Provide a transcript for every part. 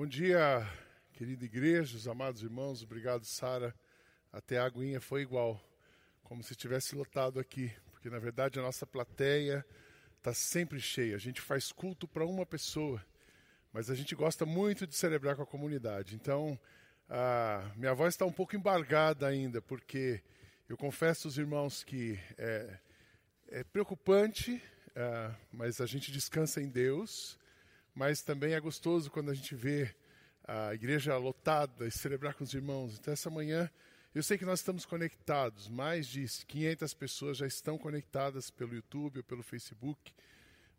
Bom dia, querida igreja, os amados irmãos. Obrigado, Sara. Até a aguinha foi igual, como se tivesse lotado aqui, porque na verdade a nossa plateia está sempre cheia. A gente faz culto para uma pessoa, mas a gente gosta muito de celebrar com a comunidade. Então, a minha voz está um pouco embargada ainda, porque eu confesso aos irmãos que é, é preocupante, é, mas a gente descansa em Deus. Mas também é gostoso quando a gente vê a igreja lotada e celebrar com os irmãos. Então, essa manhã, eu sei que nós estamos conectados. Mais de 500 pessoas já estão conectadas pelo YouTube ou pelo Facebook.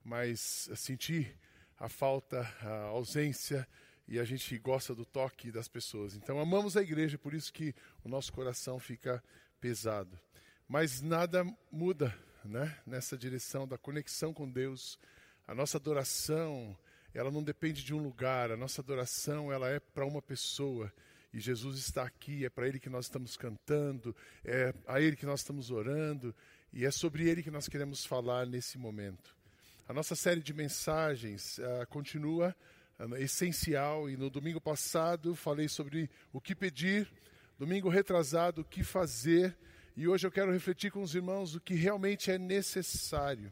Mas senti a falta, a ausência e a gente gosta do toque das pessoas. Então amamos a igreja, por isso que o nosso coração fica pesado. Mas nada muda, né? Nessa direção da conexão com Deus, a nossa adoração, ela não depende de um lugar. A nossa adoração, ela é para uma pessoa. E Jesus está aqui, é para ele que nós estamos cantando, é a ele que nós estamos orando, e é sobre ele que nós queremos falar nesse momento. A nossa série de mensagens uh, continua essencial. E no domingo passado falei sobre o que pedir, domingo retrasado, o que fazer. E hoje eu quero refletir com os irmãos o que realmente é necessário.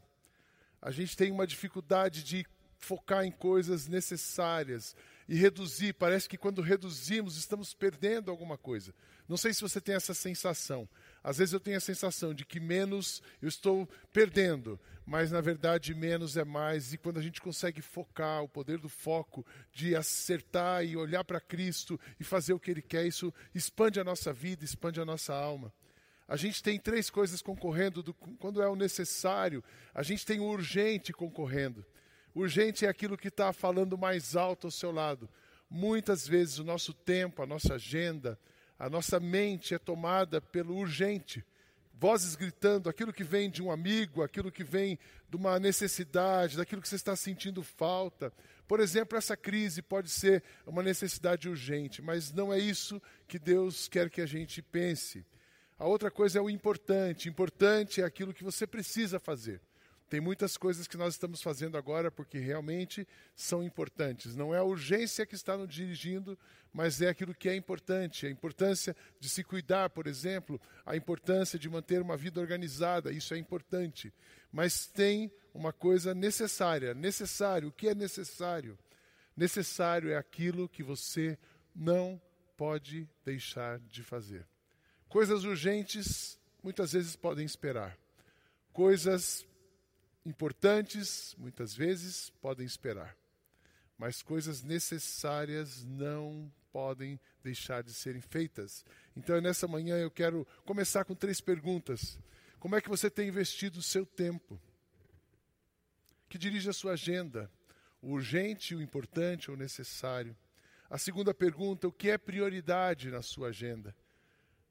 A gente tem uma dificuldade de focar em coisas necessárias e reduzir. Parece que quando reduzimos, estamos perdendo alguma coisa. Não sei se você tem essa sensação. Às vezes eu tenho a sensação de que menos eu estou perdendo, mas na verdade menos é mais. E quando a gente consegue focar, o poder do foco, de acertar e olhar para Cristo e fazer o que Ele quer, isso expande a nossa vida, expande a nossa alma. A gente tem três coisas concorrendo do, quando é o necessário, a gente tem o urgente concorrendo. Urgente é aquilo que está falando mais alto ao seu lado. Muitas vezes o nosso tempo, a nossa agenda, a nossa mente é tomada pelo urgente. Vozes gritando, aquilo que vem de um amigo, aquilo que vem de uma necessidade, daquilo que você está sentindo falta. Por exemplo, essa crise pode ser uma necessidade urgente, mas não é isso que Deus quer que a gente pense. A outra coisa é o importante. Importante é aquilo que você precisa fazer. Tem muitas coisas que nós estamos fazendo agora porque realmente são importantes. Não é a urgência que está nos dirigindo, mas é aquilo que é importante. A importância de se cuidar, por exemplo, a importância de manter uma vida organizada, isso é importante. Mas tem uma coisa necessária. Necessário. O que é necessário? Necessário é aquilo que você não pode deixar de fazer. Coisas urgentes muitas vezes podem esperar. Coisas importantes, muitas vezes, podem esperar. Mas coisas necessárias não podem deixar de serem feitas. Então, nessa manhã, eu quero começar com três perguntas. Como é que você tem investido o seu tempo? Que dirige a sua agenda? O urgente, o importante ou o necessário? A segunda pergunta: o que é prioridade na sua agenda?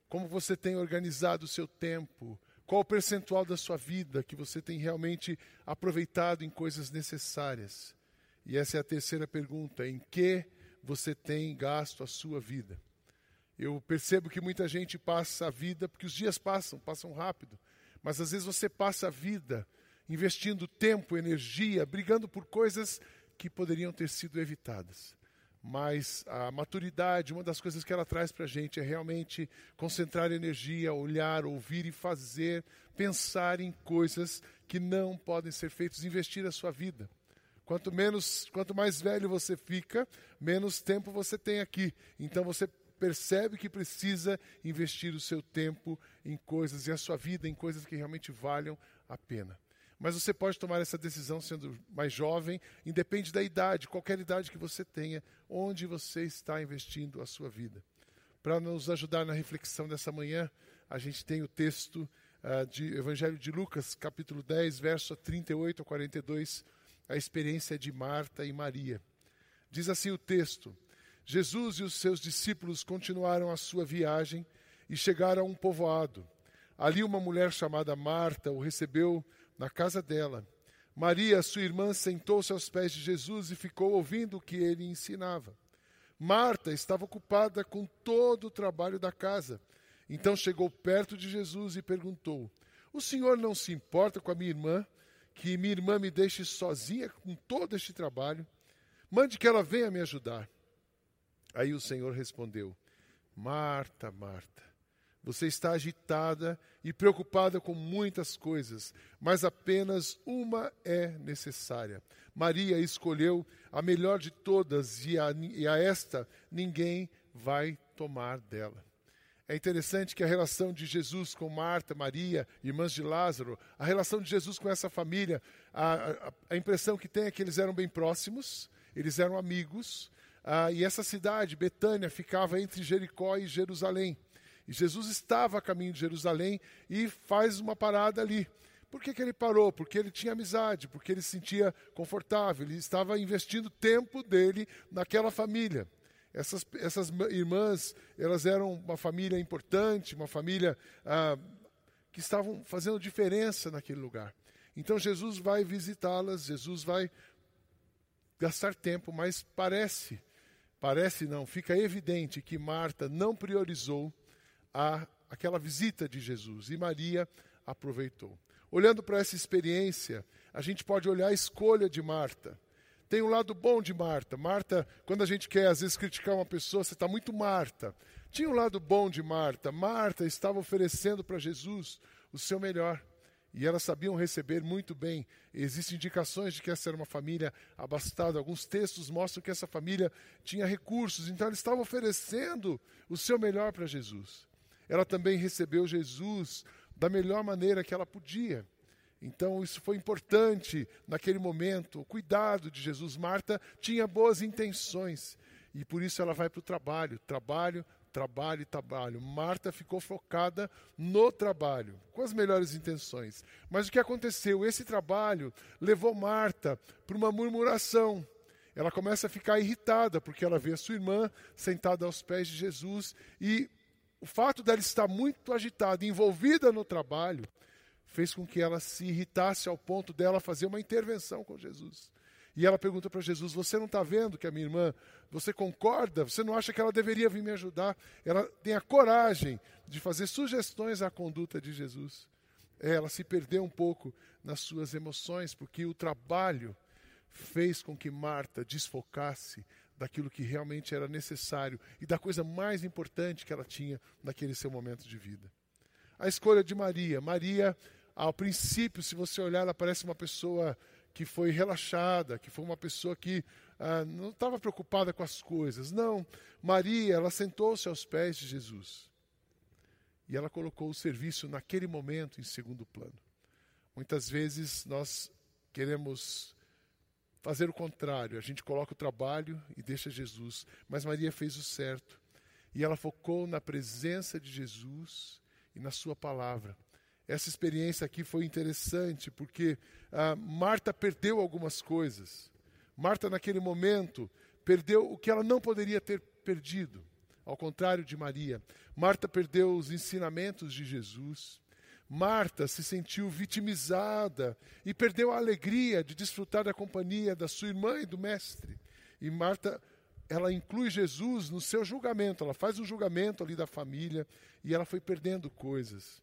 Como você tem organizado o seu tempo? Qual o percentual da sua vida que você tem realmente aproveitado em coisas necessárias? E essa é a terceira pergunta: em que você tem gasto a sua vida? Eu percebo que muita gente passa a vida, porque os dias passam, passam rápido, mas às vezes você passa a vida investindo tempo, energia, brigando por coisas que poderiam ter sido evitadas mas a maturidade, uma das coisas que ela traz para a gente é realmente concentrar energia, olhar, ouvir e fazer, pensar em coisas que não podem ser feitas, investir a sua vida. Quanto menos, quanto mais velho você fica, menos tempo você tem aqui. Então você percebe que precisa investir o seu tempo em coisas e a sua vida em coisas que realmente valham a pena. Mas você pode tomar essa decisão sendo mais jovem, independe da idade, qualquer idade que você tenha, onde você está investindo a sua vida. Para nos ajudar na reflexão dessa manhã, a gente tem o texto uh, de Evangelho de Lucas, capítulo 10, verso 38 a 42. a experiência de Marta e Maria. Diz assim o texto: Jesus e os seus discípulos continuaram a sua viagem e chegaram a um povoado. Ali uma mulher chamada Marta o recebeu na casa dela. Maria, sua irmã, sentou-se aos pés de Jesus e ficou ouvindo o que ele ensinava. Marta estava ocupada com todo o trabalho da casa. Então chegou perto de Jesus e perguntou: O senhor não se importa com a minha irmã, que minha irmã me deixe sozinha com todo este trabalho? Mande que ela venha me ajudar. Aí o Senhor respondeu: Marta, Marta, você está agitada e preocupada com muitas coisas, mas apenas uma é necessária. Maria escolheu a melhor de todas e a, e a esta ninguém vai tomar dela. É interessante que a relação de Jesus com Marta, Maria, irmãs de Lázaro, a relação de Jesus com essa família, a, a, a impressão que tem é que eles eram bem próximos, eles eram amigos, ah, e essa cidade, Betânia, ficava entre Jericó e Jerusalém. E Jesus estava a caminho de Jerusalém e faz uma parada ali. Por que, que ele parou? Porque ele tinha amizade, porque ele se sentia confortável, ele estava investindo tempo dele naquela família. Essas, essas irmãs, elas eram uma família importante, uma família ah, que estavam fazendo diferença naquele lugar. Então Jesus vai visitá-las, Jesus vai gastar tempo, mas parece, parece não, fica evidente que Marta não priorizou a, aquela visita de Jesus e Maria aproveitou. Olhando para essa experiência, a gente pode olhar a escolha de Marta. Tem um lado bom de Marta. Marta, quando a gente quer às vezes criticar uma pessoa, você está muito Marta. Tinha um lado bom de Marta. Marta estava oferecendo para Jesus o seu melhor. E elas sabiam receber muito bem. Existem indicações de que essa era uma família abastada. Alguns textos mostram que essa família tinha recursos. Então, ela estava oferecendo o seu melhor para Jesus. Ela também recebeu Jesus da melhor maneira que ela podia. Então, isso foi importante naquele momento. O cuidado de Jesus. Marta tinha boas intenções. E por isso ela vai para o trabalho. Trabalho, trabalho e trabalho. Marta ficou focada no trabalho, com as melhores intenções. Mas o que aconteceu? Esse trabalho levou Marta para uma murmuração. Ela começa a ficar irritada, porque ela vê a sua irmã sentada aos pés de Jesus e o fato dela estar muito agitada, envolvida no trabalho, fez com que ela se irritasse ao ponto dela fazer uma intervenção com Jesus. E ela pergunta para Jesus: Você não está vendo que a minha irmã, você concorda? Você não acha que ela deveria vir me ajudar? Ela tem a coragem de fazer sugestões à conduta de Jesus. É, ela se perdeu um pouco nas suas emoções, porque o trabalho fez com que Marta desfocasse daquilo que realmente era necessário e da coisa mais importante que ela tinha naquele seu momento de vida. A escolha de Maria. Maria, ao princípio, se você olhar, ela parece uma pessoa que foi relaxada, que foi uma pessoa que ah, não estava preocupada com as coisas. Não, Maria, ela sentou-se aos pés de Jesus. E ela colocou o serviço naquele momento em segundo plano. Muitas vezes nós queremos fazer o contrário, a gente coloca o trabalho e deixa Jesus. Mas Maria fez o certo. E ela focou na presença de Jesus e na sua palavra. Essa experiência aqui foi interessante porque ah, Marta perdeu algumas coisas. Marta, naquele momento, perdeu o que ela não poderia ter perdido, ao contrário de Maria. Marta perdeu os ensinamentos de Jesus. Marta se sentiu vitimizada e perdeu a alegria de desfrutar da companhia da sua irmã e do mestre. E Marta, ela inclui Jesus no seu julgamento, ela faz um julgamento ali da família e ela foi perdendo coisas.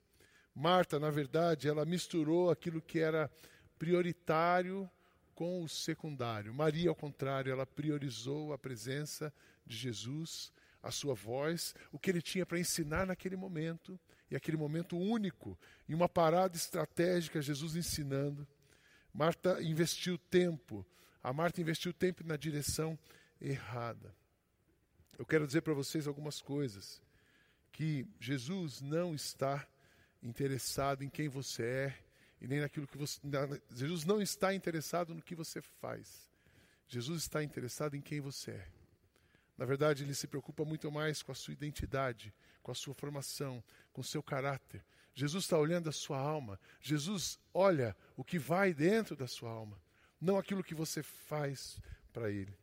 Marta, na verdade, ela misturou aquilo que era prioritário com o secundário. Maria, ao contrário, ela priorizou a presença de Jesus, a sua voz, o que ele tinha para ensinar naquele momento, e aquele momento único, em uma parada estratégica, Jesus ensinando. Marta investiu tempo, a Marta investiu tempo na direção errada. Eu quero dizer para vocês algumas coisas, que Jesus não está interessado em quem você é e nem naquilo que você. Jesus não está interessado no que você faz. Jesus está interessado em quem você é. Na verdade, ele se preocupa muito mais com a sua identidade, com a sua formação, com o seu caráter. Jesus está olhando a sua alma. Jesus olha o que vai dentro da sua alma. não aquilo que você faz para Ele.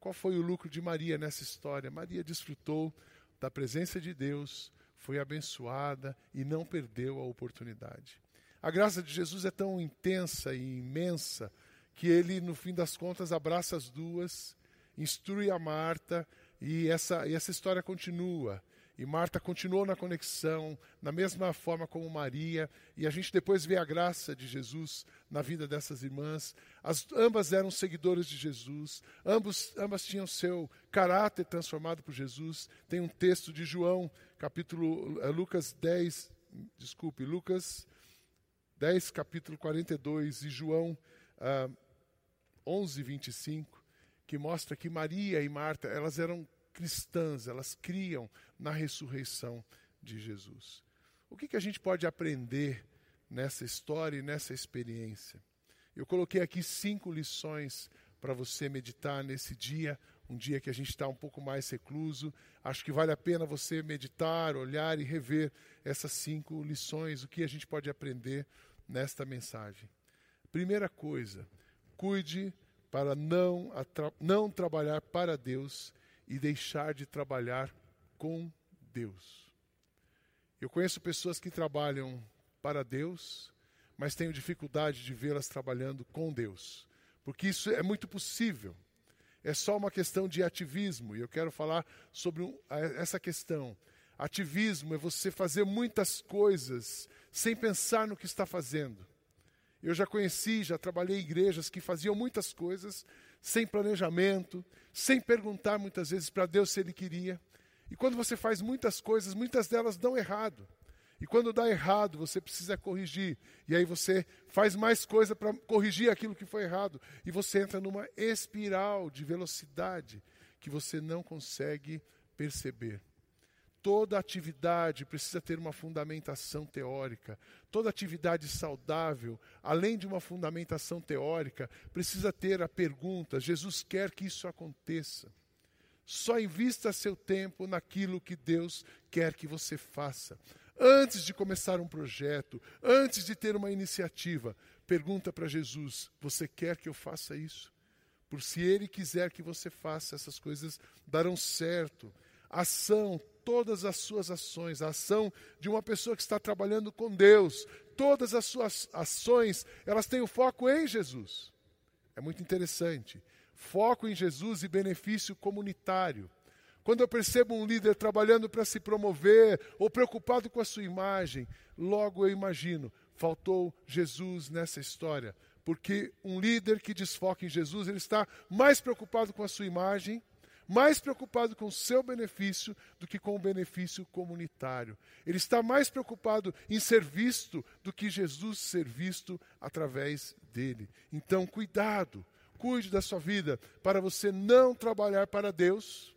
Qual foi o lucro de Maria nessa história? Maria desfrutou da presença de Deus, foi abençoada e não perdeu a oportunidade. A graça de Jesus é tão intensa e imensa que ele, no fim das contas, abraça as duas, instrui a Marta e essa, e essa história continua. E Marta continuou na conexão, na mesma forma como Maria, e a gente depois vê a graça de Jesus na vida dessas irmãs. As, ambas eram seguidores de Jesus, ambos, ambas tinham seu caráter transformado por Jesus. Tem um texto de João, capítulo é, Lucas 10, desculpe, Lucas 10, capítulo 42, e João ah, 11, 25, que mostra que Maria e Marta, elas eram cristãs, elas criam na ressurreição de Jesus. O que, que a gente pode aprender nessa história e nessa experiência? Eu coloquei aqui cinco lições para você meditar nesse dia, um dia que a gente está um pouco mais recluso. Acho que vale a pena você meditar, olhar e rever essas cinco lições, o que a gente pode aprender nesta mensagem. Primeira coisa, cuide para não, não trabalhar para Deus e deixar de trabalhar com Deus. Eu conheço pessoas que trabalham para Deus, mas tenho dificuldade de vê-las trabalhando com Deus, porque isso é muito possível. É só uma questão de ativismo, e eu quero falar sobre essa questão. Ativismo é você fazer muitas coisas sem pensar no que está fazendo. Eu já conheci, já trabalhei em igrejas que faziam muitas coisas sem planejamento, sem perguntar muitas vezes para Deus se Ele queria. E quando você faz muitas coisas, muitas delas dão errado. E quando dá errado, você precisa corrigir. E aí você faz mais coisa para corrigir aquilo que foi errado. E você entra numa espiral de velocidade que você não consegue perceber. Toda atividade precisa ter uma fundamentação teórica. Toda atividade saudável, além de uma fundamentação teórica, precisa ter a pergunta: Jesus quer que isso aconteça. Só invista seu tempo naquilo que Deus quer que você faça. Antes de começar um projeto, antes de ter uma iniciativa, pergunta para Jesus: Você quer que eu faça isso? Por se Ele quiser que você faça, essas coisas darão certo. Ação todas as suas ações, a ação de uma pessoa que está trabalhando com Deus, todas as suas ações, elas têm o foco em Jesus. É muito interessante. Foco em Jesus e benefício comunitário. Quando eu percebo um líder trabalhando para se promover ou preocupado com a sua imagem, logo eu imagino, faltou Jesus nessa história. Porque um líder que desfoca em Jesus, ele está mais preocupado com a sua imagem mais preocupado com o seu benefício do que com o benefício comunitário. Ele está mais preocupado em ser visto do que Jesus ser visto através dele. Então, cuidado, cuide da sua vida para você não trabalhar para Deus,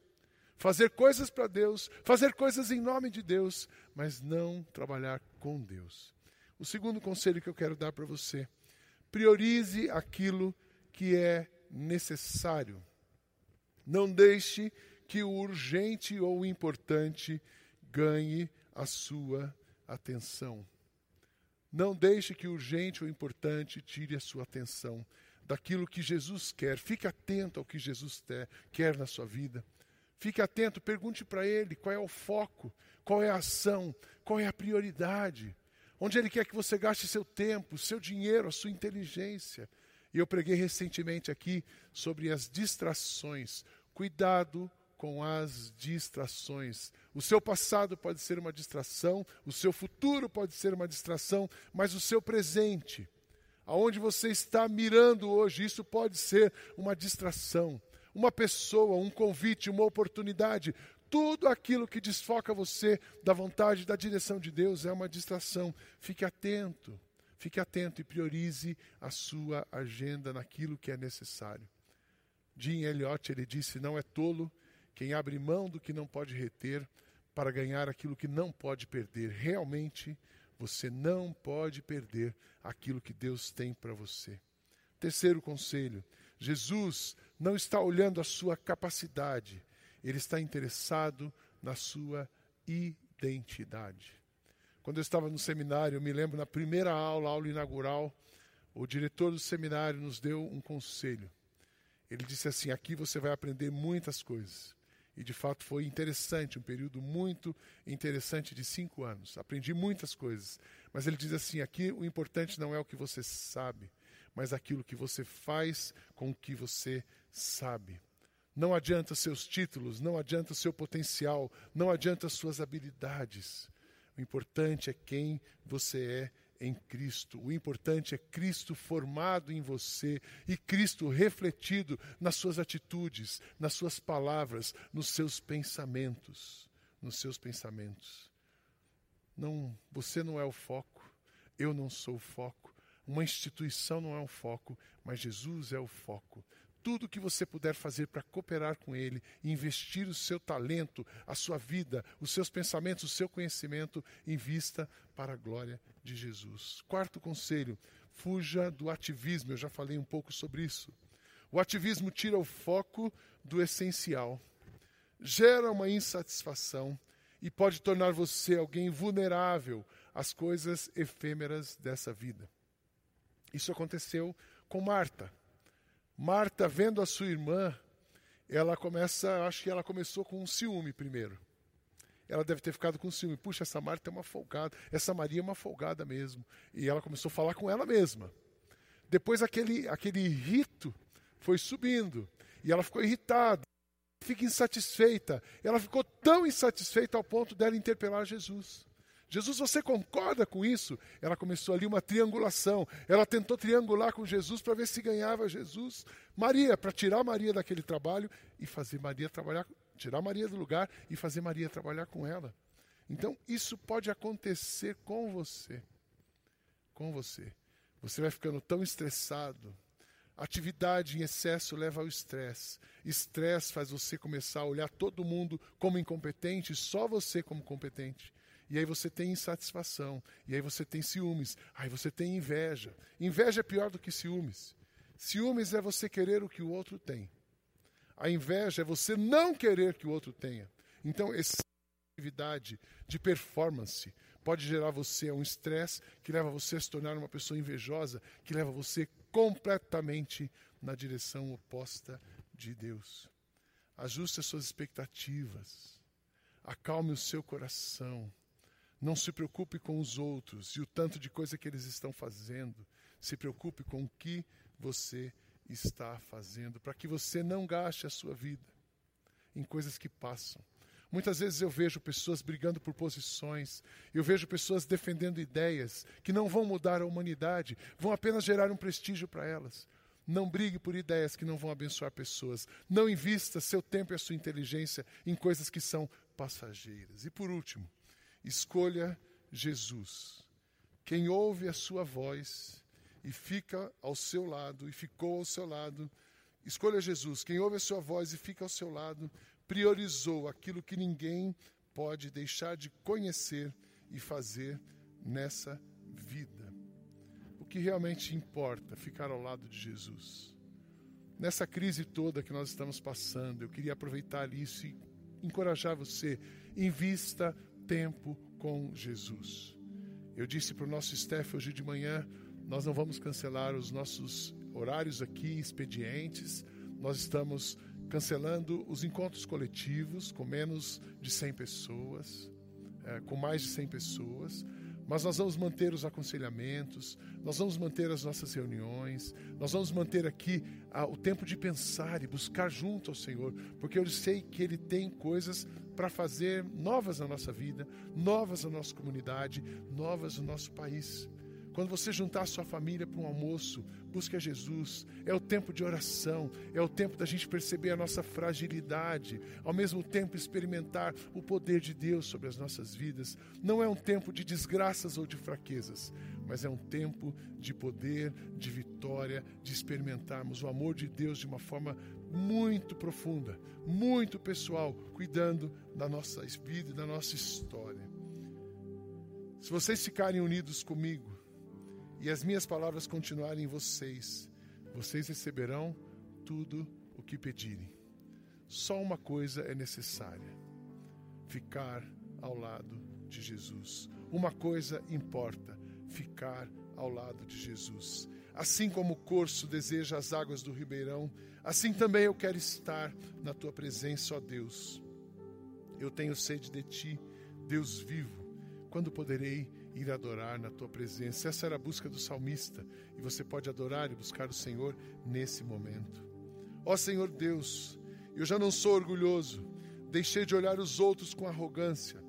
fazer coisas para Deus, fazer coisas em nome de Deus, mas não trabalhar com Deus. O segundo conselho que eu quero dar para você: priorize aquilo que é necessário. Não deixe que o urgente ou o importante ganhe a sua atenção. Não deixe que o urgente ou importante tire a sua atenção daquilo que Jesus quer. Fique atento ao que Jesus quer na sua vida. Fique atento, pergunte para Ele qual é o foco, qual é a ação, qual é a prioridade. Onde Ele quer que você gaste seu tempo, seu dinheiro, a sua inteligência. E eu preguei recentemente aqui sobre as distrações. Cuidado com as distrações. O seu passado pode ser uma distração, o seu futuro pode ser uma distração, mas o seu presente, aonde você está mirando hoje, isso pode ser uma distração. Uma pessoa, um convite, uma oportunidade, tudo aquilo que desfoca você da vontade, da direção de Deus é uma distração. Fique atento. Fique atento e priorize a sua agenda naquilo que é necessário. Jim Elliot ele disse: não é tolo quem abre mão do que não pode reter para ganhar aquilo que não pode perder. Realmente, você não pode perder aquilo que Deus tem para você. Terceiro conselho: Jesus não está olhando a sua capacidade, ele está interessado na sua identidade. Quando eu estava no seminário, eu me lembro na primeira aula, aula inaugural, o diretor do seminário nos deu um conselho. Ele disse assim: aqui você vai aprender muitas coisas. E de fato foi interessante, um período muito interessante de cinco anos. Aprendi muitas coisas. Mas ele diz assim: aqui o importante não é o que você sabe, mas aquilo que você faz com o que você sabe. Não adianta seus títulos, não adianta seu potencial, não adianta suas habilidades. O importante é quem você é em Cristo. O importante é Cristo formado em você e Cristo refletido nas suas atitudes, nas suas palavras, nos seus pensamentos, nos seus pensamentos. Não, você não é o foco, eu não sou o foco. Uma instituição não é o foco, mas Jesus é o foco tudo que você puder fazer para cooperar com Ele, investir o seu talento, a sua vida, os seus pensamentos, o seu conhecimento, invista para a glória de Jesus. Quarto conselho: fuja do ativismo. Eu já falei um pouco sobre isso. O ativismo tira o foco do essencial, gera uma insatisfação e pode tornar você alguém vulnerável às coisas efêmeras dessa vida. Isso aconteceu com Marta. Marta, vendo a sua irmã, ela começa, acho que ela começou com um ciúme primeiro. Ela deve ter ficado com ciúme. Puxa, essa Marta é uma folgada, essa Maria é uma folgada mesmo. E ela começou a falar com ela mesma. Depois aquele, aquele rito foi subindo. E ela ficou irritada, fica insatisfeita. Ela ficou tão insatisfeita ao ponto dela interpelar Jesus. Jesus, você concorda com isso? Ela começou ali uma triangulação. Ela tentou triangular com Jesus para ver se ganhava Jesus. Maria, para tirar Maria daquele trabalho e fazer Maria trabalhar, tirar Maria do lugar e fazer Maria trabalhar com ela. Então, isso pode acontecer com você. Com você. Você vai ficando tão estressado. Atividade em excesso leva ao estresse. Estresse faz você começar a olhar todo mundo como incompetente, só você como competente. E aí você tem insatisfação. E aí você tem ciúmes. Aí você tem inveja. Inveja é pior do que ciúmes. Ciúmes é você querer o que o outro tem. A inveja é você não querer que o outro tenha. Então, essa atividade de performance pode gerar você a um estresse que leva você a se tornar uma pessoa invejosa, que leva você completamente na direção oposta de Deus. Ajuste as suas expectativas. Acalme o seu coração. Não se preocupe com os outros e o tanto de coisa que eles estão fazendo. Se preocupe com o que você está fazendo, para que você não gaste a sua vida em coisas que passam. Muitas vezes eu vejo pessoas brigando por posições, eu vejo pessoas defendendo ideias que não vão mudar a humanidade, vão apenas gerar um prestígio para elas. Não brigue por ideias que não vão abençoar pessoas. Não invista seu tempo e a sua inteligência em coisas que são passageiras. E por último, Escolha Jesus. Quem ouve a sua voz e fica ao seu lado, e ficou ao seu lado, escolha Jesus. Quem ouve a sua voz e fica ao seu lado, priorizou aquilo que ninguém pode deixar de conhecer e fazer nessa vida. O que realmente importa, ficar ao lado de Jesus. Nessa crise toda que nós estamos passando, eu queria aproveitar isso e encorajar você. Invista tempo com Jesus. Eu disse para o nosso staff hoje de manhã: nós não vamos cancelar os nossos horários aqui, expedientes, nós estamos cancelando os encontros coletivos com menos de 100 pessoas, é, com mais de 100 pessoas. Mas nós vamos manter os aconselhamentos, nós vamos manter as nossas reuniões, nós vamos manter aqui ah, o tempo de pensar e buscar junto ao Senhor, porque eu sei que Ele tem coisas para fazer novas na nossa vida, novas na nossa comunidade, novas no nosso país. Quando você juntar a sua família para um almoço, busque a Jesus. É o tempo de oração, é o tempo da gente perceber a nossa fragilidade, ao mesmo tempo experimentar o poder de Deus sobre as nossas vidas. Não é um tempo de desgraças ou de fraquezas, mas é um tempo de poder, de vitória, de experimentarmos o amor de Deus de uma forma muito profunda, muito pessoal, cuidando da nossa vida e da nossa história. Se vocês ficarem unidos comigo, e as minhas palavras continuarem em vocês, vocês receberão tudo o que pedirem. Só uma coisa é necessária: ficar ao lado de Jesus. Uma coisa importa: ficar ao lado de Jesus. Assim como o corso deseja as águas do ribeirão, assim também eu quero estar na tua presença, ó Deus. Eu tenho sede de ti, Deus vivo. Quando poderei ir adorar na tua presença? Essa era a busca do salmista, e você pode adorar e buscar o Senhor nesse momento. Ó Senhor Deus, eu já não sou orgulhoso, deixei de olhar os outros com arrogância.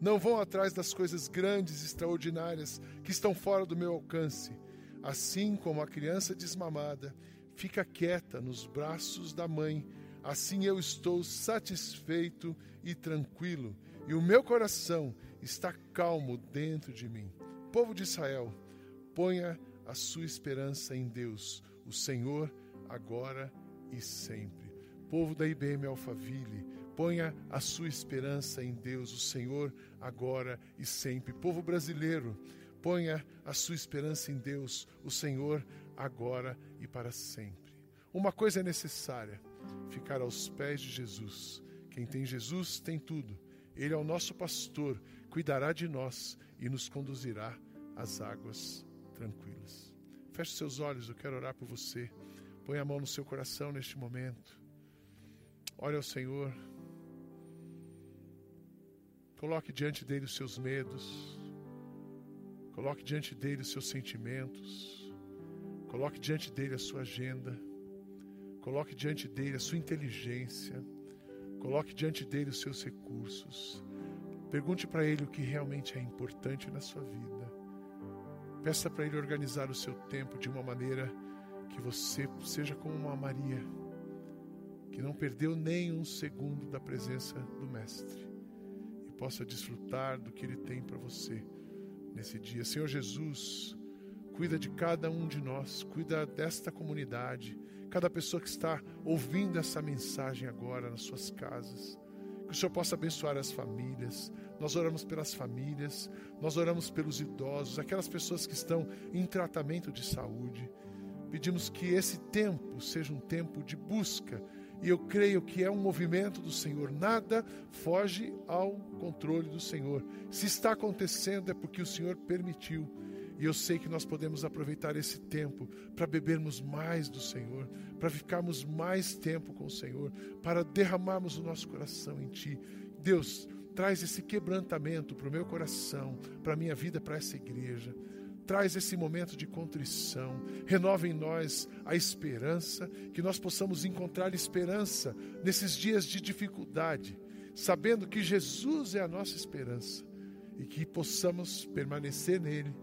Não vão atrás das coisas grandes e extraordinárias que estão fora do meu alcance. Assim como a criança desmamada fica quieta nos braços da mãe, assim eu estou satisfeito e tranquilo, e o meu coração está calmo dentro de mim. Povo de Israel, ponha a sua esperança em Deus, o Senhor, agora e sempre. Povo da IBM Alphaville, ponha a sua esperança em Deus, o Senhor, agora e sempre. Povo brasileiro, Ponha a sua esperança em Deus, o Senhor, agora e para sempre. Uma coisa é necessária: ficar aos pés de Jesus. Quem tem Jesus tem tudo. Ele é o nosso pastor, cuidará de nós e nos conduzirá às águas tranquilas. Feche seus olhos, eu quero orar por você. Põe a mão no seu coração neste momento. Olhe ao Senhor. Coloque diante dele os seus medos, Coloque diante dele os seus sentimentos. Coloque diante dele a sua agenda. Coloque diante dele a sua inteligência. Coloque diante dele os seus recursos. Pergunte para ele o que realmente é importante na sua vida. Peça para ele organizar o seu tempo de uma maneira que você seja como uma Maria, que não perdeu nem um segundo da presença do Mestre e possa desfrutar do que ele tem para você nesse dia. Senhor Jesus, cuida de cada um de nós, cuida desta comunidade, cada pessoa que está ouvindo essa mensagem agora nas suas casas. Que o Senhor possa abençoar as famílias. Nós oramos pelas famílias, nós oramos pelos idosos, aquelas pessoas que estão em tratamento de saúde. Pedimos que esse tempo seja um tempo de busca e eu creio que é um movimento do Senhor. Nada foge ao controle do Senhor. Se está acontecendo é porque o Senhor permitiu. E eu sei que nós podemos aproveitar esse tempo para bebermos mais do Senhor, para ficarmos mais tempo com o Senhor, para derramarmos o nosso coração em Ti. Deus, traz esse quebrantamento para o meu coração, para a minha vida, para essa igreja traz esse momento de contrição, renova em nós a esperança, que nós possamos encontrar esperança nesses dias de dificuldade, sabendo que Jesus é a nossa esperança e que possamos permanecer nele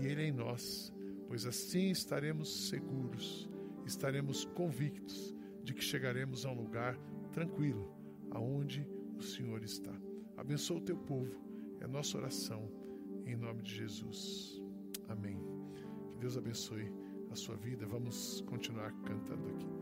e ele em nós, pois assim estaremos seguros, estaremos convictos de que chegaremos a um lugar tranquilo, aonde o Senhor está. Abençoa o teu povo, é nossa oração, em nome de Jesus. Amém. Que Deus abençoe a sua vida. Vamos continuar cantando aqui.